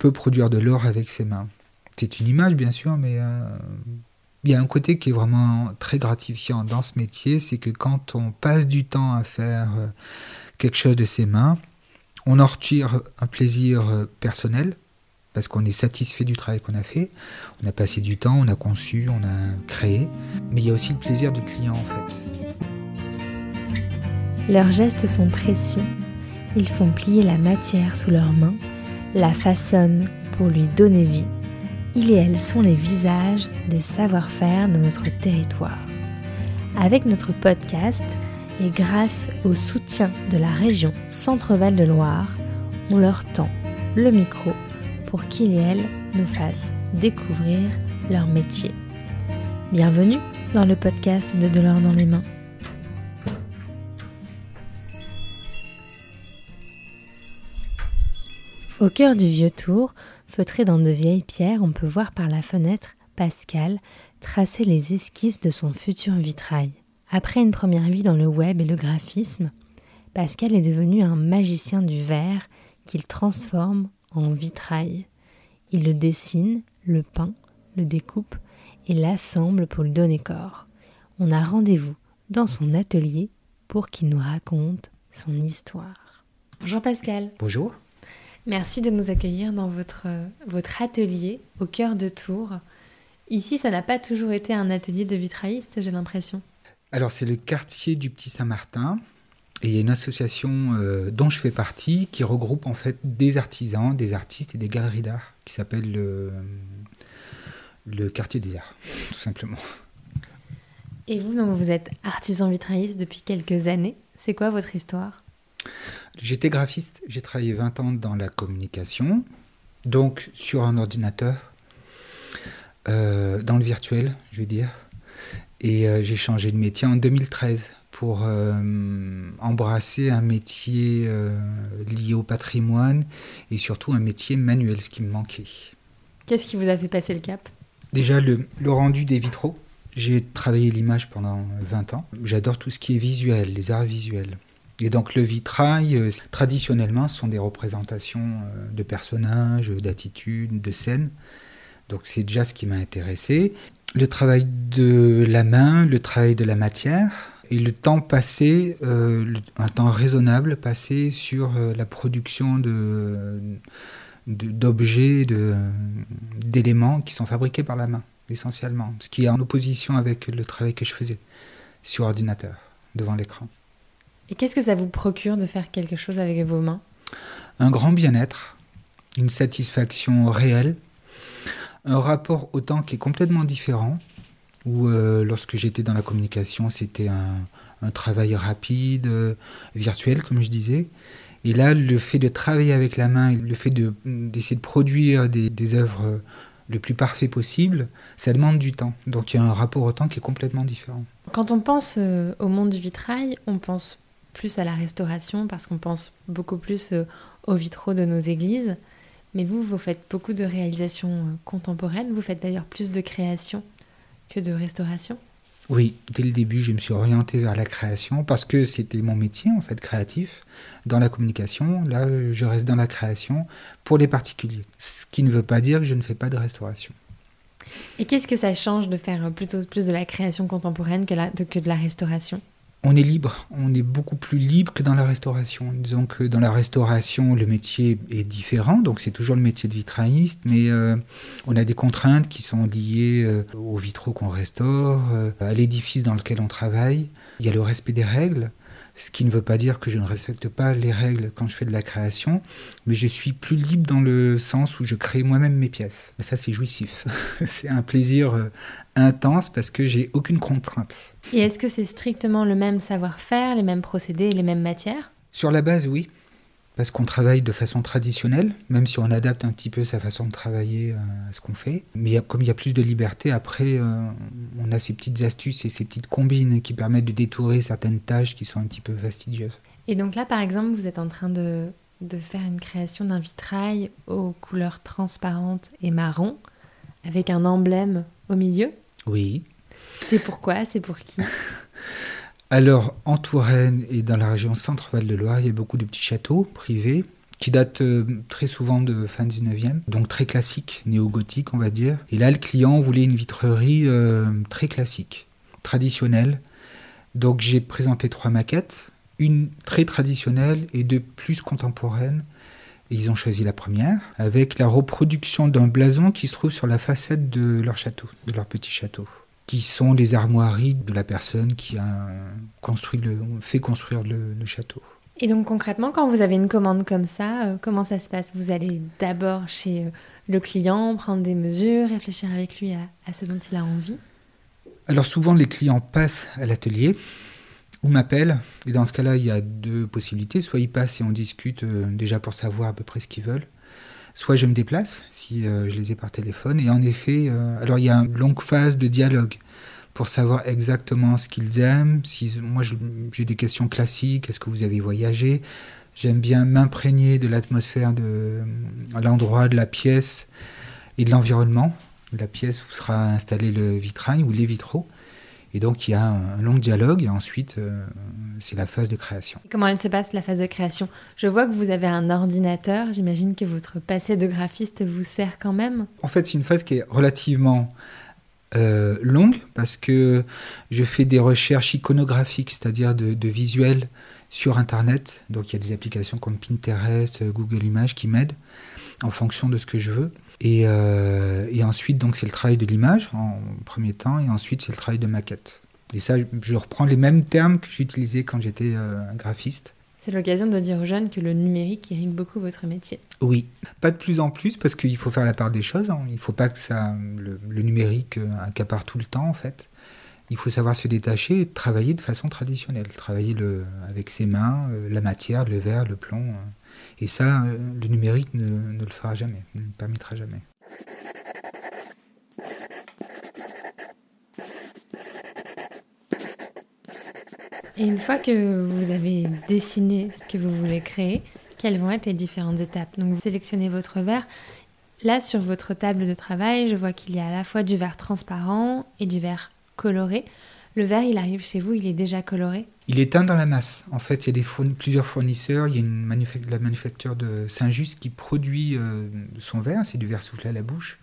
peut produire de l'or avec ses mains. C'est une image, bien sûr, mais il y a un côté qui est vraiment très gratifiant dans ce métier, c'est que quand on passe du temps à faire quelque chose de ses mains, on en retire un plaisir personnel, parce qu'on est satisfait du travail qu'on a fait. On a passé du temps, on a conçu, on a créé. Mais il y a aussi le plaisir du client en fait. Leurs gestes sont précis. Ils font plier la matière sous leurs mains, la façonnent pour lui donner vie. Ils et elles sont les visages des savoir-faire de notre territoire. Avec notre podcast et grâce au soutien de la région Centre-Val de Loire, on leur tend le micro pour qu'ils et elles nous fassent découvrir leur métier. Bienvenue dans le podcast de De l'or dans les mains. Au cœur du vieux tour, feutré dans de vieilles pierres, on peut voir par la fenêtre Pascal tracer les esquisses de son futur vitrail. Après une première vie dans le web et le graphisme, Pascal est devenu un magicien du verre qu'il transforme en vitrail. Il le dessine, le peint, le découpe et l'assemble pour lui donner corps. On a rendez-vous dans son atelier pour qu'il nous raconte son histoire. Bonjour Pascal. Bonjour. Merci de nous accueillir dans votre, votre atelier au cœur de Tours. Ici, ça n'a pas toujours été un atelier de vitrailliste, j'ai l'impression. Alors, c'est le quartier du Petit Saint-Martin. Et il y a une association euh, dont je fais partie qui regroupe en fait des artisans, des artistes et des galeries d'art qui s'appelle le, le quartier des arts, tout simplement. Et vous, donc, vous êtes artisan vitrailliste depuis quelques années. C'est quoi votre histoire? J'étais graphiste, j'ai travaillé 20 ans dans la communication, donc sur un ordinateur, euh, dans le virtuel, je vais dire. Et euh, j'ai changé de métier en 2013 pour euh, embrasser un métier lié au patrimoine et surtout un métier manuel, ce qui me manquait. Qu'est-ce qui vous a fait passer le cap? Déjà le, le, rendu des vitraux. J'ai travaillé l'image pendant 20 ans. J'adore tout ce qui est visuel, les arts visuels. Et donc le vitrail, euh, traditionnellement, sont des représentations de personnages, d'attitudes, de scènes. Donc c'est déjà ce qui m'a intéressé. Le travail de la main, le travail de la matière, et le temps passé, euh, un temps raisonnable passé sur euh, la production de, d'objets, d'éléments qui sont fabriqués par la main, essentiellement. Ce qui est en opposition avec le travail que je faisais sur ordinateur, devant l'écran. Et qu'est-ce que ça vous procure de faire quelque chose avec vos mains? Un grand bien-être, une satisfaction réelle, un rapport au temps qui est complètement différent où euh, lorsque j'étais dans la communication, c'était un, un, travail rapide, euh, virtuel, comme je disais. Et là, le fait de travailler avec la main, le fait d'essayer de, de, produire des, des, œuvres le plus parfait possible, ça demande du temps. Donc il y a un rapport au temps qui est complètement différent. Quand on pense euh, au monde du vitrail, on pense plus à la restauration parce qu'on pense beaucoup plus euh, aux vitraux de nos églises. Mais vous, vous faites beaucoup de réalisations euh, contemporaines. Vous faites d'ailleurs plus de créations que de restauration Oui, dès le début, je me suis orienté vers la création parce que c'était mon métier, en fait, créatif. Dans la communication, là, je reste dans la création pour les particuliers. Ce qui ne veut pas dire que je ne fais pas de restauration. Et qu'est-ce que ça change de faire plutôt plus de la création contemporaine que, la, de, que de la restauration? On est libre, on est beaucoup plus libre que dans la restauration. Disons que dans la restauration, le métier est différent, donc c'est toujours le métier de vitrailliste, mais euh, on a des contraintes qui sont liées euh, aux vitraux qu'on restaure, euh, à l'édifice dans lequel on travaille. Il y a le respect des règles, ce qui ne veut pas dire que je ne respecte pas les règles quand je fais de la création, mais je suis plus libre dans le sens où je crée moi-même mes pièces. Et ça, c'est jouissif. c'est un plaisir euh, intense parce que j'ai aucune contrainte. Et est-ce que c'est strictement le même savoir-faire, les mêmes procédés, les mêmes matières? Sur la base, oui parce qu'on travaille de façon traditionnelle, même si on adapte un petit peu sa façon de travailler euh, à ce qu'on fait. Mais comme il y a plus de liberté, après, euh, on a ces petites astuces et ces petites combines qui permettent de détourer certaines tâches qui sont un petit peu fastidieuses. Et donc là, par exemple, vous êtes en train de, de faire une création d'un vitrail aux couleurs transparentes et marron, avec un emblème au milieu. Oui. C'est pourquoi? C'est pour qui? Alors, en Touraine et dans la région Centre-Val de Loire, il y a beaucoup de petits châteaux privés qui date euh, très souvent de fin 19e, donc très classique, néo-gothique on va dire. Et là, le client voulait une vitrerie euh, très classique, traditionnelle. Donc j'ai présenté trois maquettes, une très traditionnelle et deux plus contemporaines. Ils ont choisi la première, avec la reproduction d'un blason qui se trouve sur la façade de leur château, de leur petit château qui sont les armoiries de la personne qui a construit le, fait construire le, château. Et donc concrètement, quand vous avez une commande comme ça, euh, comment ça se passe? Vous allez d'abord chez euh, le client, prendre des mesures, réfléchir avec lui à, ce dont il a envie? Alors souvent, les clients passent à l'atelier ou m'appellent. Et dans ce cas-là, il y a deux possibilités. Soit ils passent et on discute euh, déjà pour savoir à peu près ce qu'ils veulent soit je me déplace si euh, je les ai par téléphone. Et en effet, euh, alors il y a une longue phase de dialogue pour savoir exactement ce qu'ils aiment. Moi, j'ai des questions classiques. Est-ce que vous avez voyagé? J'aime bien m'imprégner de l'atmosphère de l'endroit, de la pièce et de l'environnement. La pièce où sera installé le vitrail ou les vitraux. Et donc il y a un long dialogue et ensuite euh, c'est la phase de création. comment elle se passe la phase de création? Je vois que vous avez un ordinateur, j'imagine que votre passé de graphiste vous sert quand même. En fait c'est une phase qui est relativement euh, longue parce que je fais des recherches iconographiques, c'est-à-dire de, de visuels sur Internet. Donc il y a des applications comme Pinterest, Google Images qui m'aident en fonction de ce que je veux. Euh, et, ensuite, donc, c'est le travail de l'image en premier temps, et ensuite, c'est le travail de maquette. Et ça, je reprends les mêmes termes que j'utilisais quand j'étais euh, graphiste. C'est l'occasion de dire aux jeunes que le numérique irrigue beaucoup votre métier. Oui, pas de plus en plus parce qu'il faut faire la part des choses. Hein. Il ne faut pas que ça, le, numérique euh, accapare tout le temps en fait. Il faut savoir se détacher et travailler de façon traditionnelle, travailler le, avec ses mains, la matière, le verre, le plomb. Et ça, euh, le numérique ne, le fera jamais, ne le permettra jamais. Et une fois que vous avez dessiné ce que vous voulez créer, quelles vont être les différentes étapes? Donc vous sélectionnez votre verre. Là, sur votre table de travail, je vois qu'il y a à la fois du verre transparent et du verre coloré. Le verre, il arrive chez vous, il est déjà coloré Il est teint dans la masse. En fait, il y a plusieurs fournisseurs. Il y a une la manufacture de Saint-Just qui produit euh, son verre. C'est du verre soufflé à la bouche.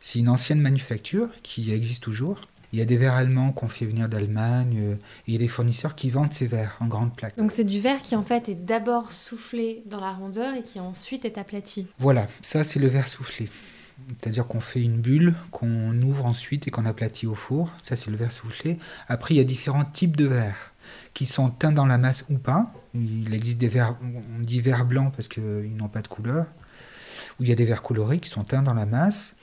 C'est une ancienne manufacture qui existe toujours. Il y a des verres allemands qu'on fait venir d'Allemagne. Euh, et il y a des fournisseurs qui vendent ces verres en grande plaque. Donc c'est du verre qui en fait est d'abord soufflé dans la rondeur et qui ensuite est aplati. Voilà, ça c'est le verre soufflé. C'est-à-dire qu'on fait une bulle, qu'on ouvre ensuite et qu'on aplatit au four. Ça, c'est le verre soufflé. Après, il y a différents types de verres qui sont teints dans la masse ou pas. Il existe des verres, on dit verres blancs parce qu'ils n'ont pas de couleur. Ou il y a des verres colorés qui sont teints dans la masse.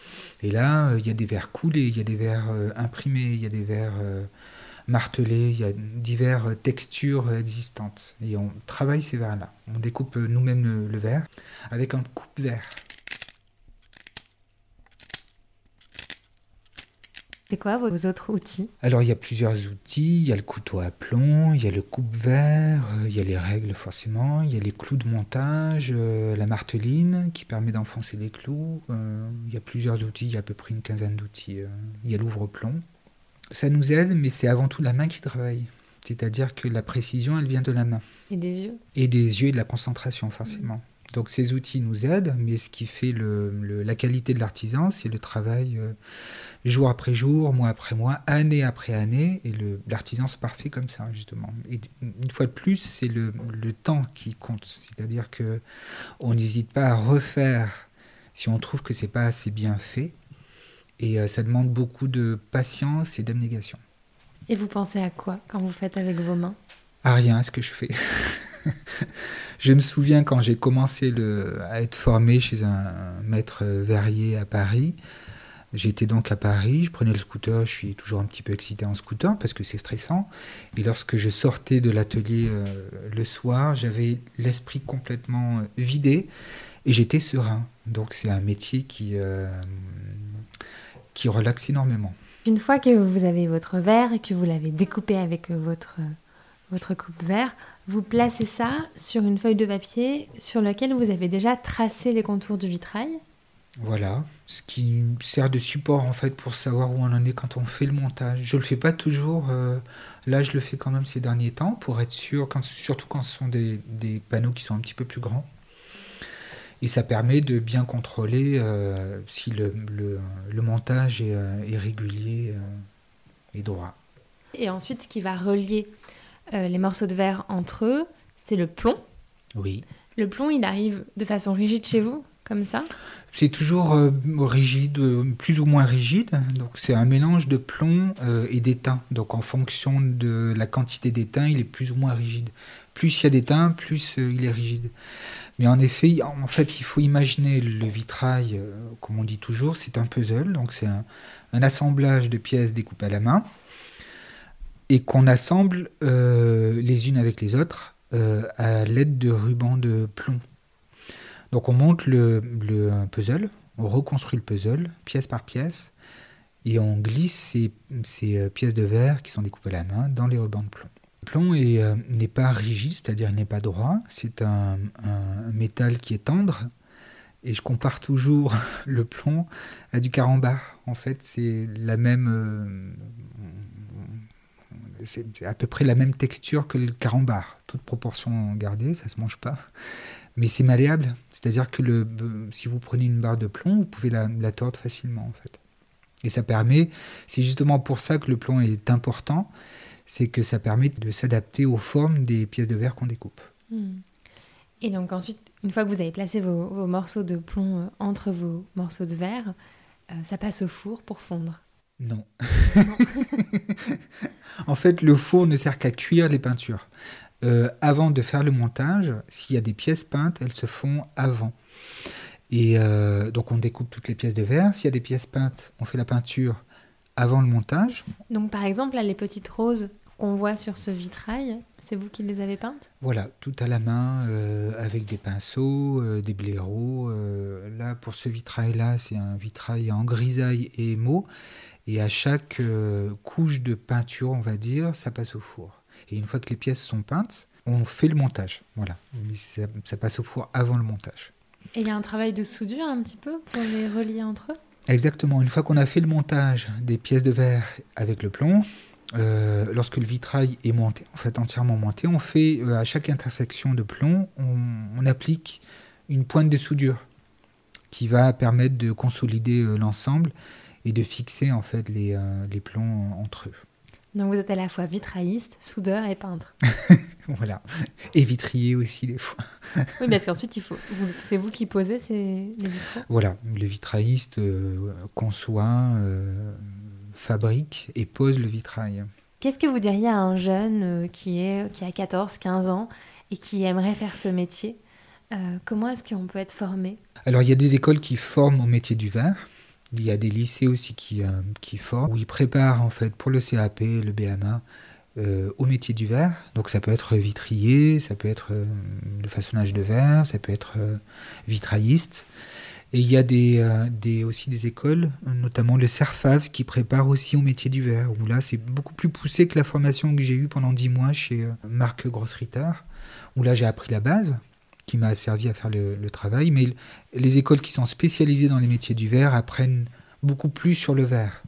Et là, il y a des verres coulés, il y a des verres euh, imprimés, il y a des verres euh, martelés, il y a diverses textures existantes. Et on travaille ces verres-là. On découpe nous-mêmes le, le verre avec un coupe-verre. C'est quoi vos autres outils? Alors il y a plusieurs outils, il y a le couteau à plomb, il y a le coupe-verre, euh, il y a les règles forcément, il y a les clous de montage, euh, la marteline qui permet d'enfoncer les clous, euh, il y a plusieurs outils, il y a à peu près une quinzaine d'outils, il y a l'ouvre-plomb. Ça nous aide, mais c'est avant tout la main qui travaille. C'est-à-dire que la précision, elle vient de la main. Et des yeux? Et des yeux et de la concentration, forcément. Donc ces outils nous aident, mais ce qui fait la qualité de l'artisan, c'est le travail jour après jour, mois après mois, année après année, et l'artisan se parfait comme ça, justement. Et une fois de plus, c'est le, temps qui compte, c'est-à-dire que on n'hésite pas à refaire si on trouve que c'est pas assez bien fait, et euh, ça demande beaucoup de patience et d'abnégation. Et vous pensez à quoi quand vous faites avec vos mains? À rien, à ce que je fais. je me souviens quand j'ai commencé le, à être formé chez un maître verrier à Paris, J'étais donc à Paris, je prenais le scooter, je suis toujours un petit peu excité en scooter parce que c'est stressant. Et lorsque je sortais de l'atelier euh, le soir, j'avais l'esprit complètement euh, vidé et j'étais serein. Donc c'est un métier qui, euh, qui relaxe énormément. Une fois que vous avez votre verre et que vous l'avez découpé avec votre, votre coupe-verre, vous placez ça sur une feuille de papier sur laquelle vous avez déjà tracé les contours du vitrail voilà, ce qui sert de support en fait pour savoir où on en est quand on fait le montage. Je le fais pas toujours, euh, là je le fais quand même ces derniers temps pour être sûr, quand, surtout quand ce sont des, panneaux qui sont un petit peu plus grands. Et ça permet de bien contrôler euh, si le, le, montage est, est régulier et droit. Et ensuite, ce qui va relier les morceaux de verre entre eux, c'est le plomb. Oui. Le plomb, il arrive de façon rigide chez vous? C'est toujours euh, rigide, plus ou moins rigide. Donc c'est un mélange de plomb euh, et d'étain. Donc en fonction de la quantité d'étain, il est plus ou moins rigide. Plus il y a d'étain, plus euh, il est rigide. Mais en effet, en fait, il faut imaginer le vitrail, comme on dit toujours, c'est un puzzle. Donc c'est un, assemblage de pièces découpées à la main et qu'on assemble les unes avec les autres à l'aide de rubans de plomb. Donc on monte le, puzzle, on reconstruit le puzzle pièce par pièce et on glisse ces, euh, pièces de verre qui sont découpées à la main dans les rubans de plomb. Le plomb euh, n'est pas rigide, c'est-à-dire il n'est pas droit, c'est un, métal qui est tendre et je compare toujours le plomb à du carambar. En fait, c'est la même. Euh, c'est à peu près la même texture que le carambar, toute proportion gardée, ça se mange pas mais c'est malléable. C'est-à-dire que si vous prenez une barre de plomb, vous pouvez la, tordre facilement en fait. Et ça permet, c'est justement pour ça que le plomb est important, c'est que ça permet de s'adapter aux formes des pièces de verre qu'on découpe. Hmm. Et donc ensuite, une fois que vous avez placé vos, morceaux de plomb euh, entre vos morceaux de verre, euh, ça passe au four pour fondre. Non. en fait, le four ne sert qu'à cuire les peintures. Euh, avant de faire le montage, s'il y a des pièces peintes, elles se font avant. Et euh, donc on découpe toutes les pièces de verre. S'il y a des pièces peintes, on fait la peinture avant le montage. Donc par exemple, là, les petites roses qu'on voit sur ce vitrail, c'est vous qui les avez peintes? Voilà, tout à la main, euh, avec des pinceaux, des blaireaux. là, pour ce vitrail-là, c'est un vitrail en grisaille et émaux. Et à chaque couche de peinture, on va dire, ça passe au four. Et une fois que les pièces sont peintes, on fait le montage. Voilà. ça, passe au four avant le montage. Et il y a un travail de soudure un petit peu pour les relier entre eux? Exactement. Une fois qu'on a fait le montage des pièces de verre avec le plomb, euh, lorsque le vitrail est monté, en fait entièrement monté, on fait euh, à chaque intersection de plomb, on, applique une pointe de soudure qui va permettre de consolider euh, l'ensemble et de fixer en fait les, les plombs entre eux. Donc vous êtes à la fois vitrailliste, soudeur et peintre. voilà. Et vitrier aussi des fois. oui, parce qu'ensuite, il faut, c'est vous qui posez ces, les vitraux? Voilà, le vitrailliste euh, conçoit, euh, fabrique et pose le vitrail. Qu'est-ce que vous diriez à un jeune euh, qui, est, qui a 14, 15 ans et qui aimerait faire ce métier? Comment est-ce qu'on peut être formé? Alors, il y a des écoles qui forment au métier du verre. Il y a des lycées aussi qui, euh, qui forment, où ils préparent en fait pour le CAP, le BMA, euh, au métier du verre. Donc ça peut être vitrier, ça peut être euh, le façonnage de verre, ça peut être vitrailliste. Et il y a des, aussi des écoles, notamment le CERFAV, qui prépare aussi au métier du verre, où là c'est beaucoup plus poussé que la formation que j'ai eue pendant dix mois chez Marc Grossritter, où là j'ai appris la base, qui m'a servi à faire le, travail. Mais les écoles qui sont spécialisées dans les métiers du verre apprennent beaucoup plus sur le verre.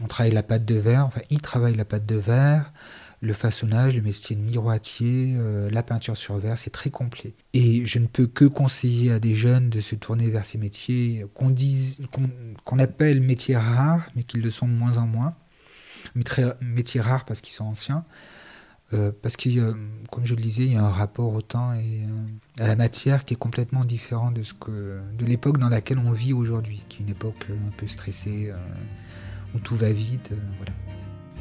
On travaille la pâte de verre, enfin, ils travaillent la pâte de verre, le façonnage, le métier de miroitier, euh, la peinture sur verre, c'est très complet. Et je ne peux que conseiller à des jeunes de se tourner vers ces métiers qu'on dise, qu'on appelle métiers rares, mais qu'ils le sont de moins en moins. Métiers rares parce qu'ils sont anciens. Euh, parce que, comme je le disais, il y a un rapport au temps et euh, à la matière qui est complètement différent de, ce que, de l'époque dans laquelle on vit aujourd'hui, qui est une époque euh, un peu stressée, où tout va vite. voilà.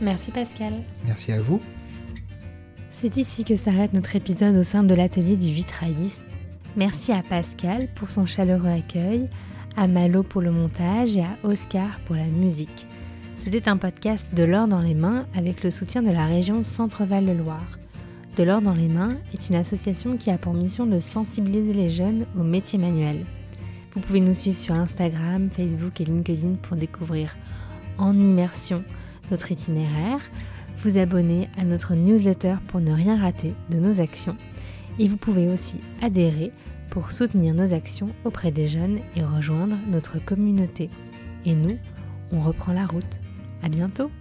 Merci Pascal. Merci à vous. C'est ici que s'arrête notre épisode au sein de l'atelier du vitrailliste. Merci à Pascal pour son chaleureux accueil, à Malo pour le montage et à Oscar pour la musique. C'était un podcast de l'or dans les mains avec le soutien de la région Centre-Val-de-Loire. De l'or dans les mains est une association qui a pour mission de sensibiliser les jeunes aux métiers manuels. Vous pouvez nous suivre sur Instagram, Facebook et LinkedIn pour découvrir en immersion notre itinéraire, vous abonner à notre newsletter pour ne rien rater de nos actions et vous pouvez aussi adhérer pour soutenir nos actions auprès des jeunes et rejoindre notre communauté. Et nous, on reprend la route. À bientôt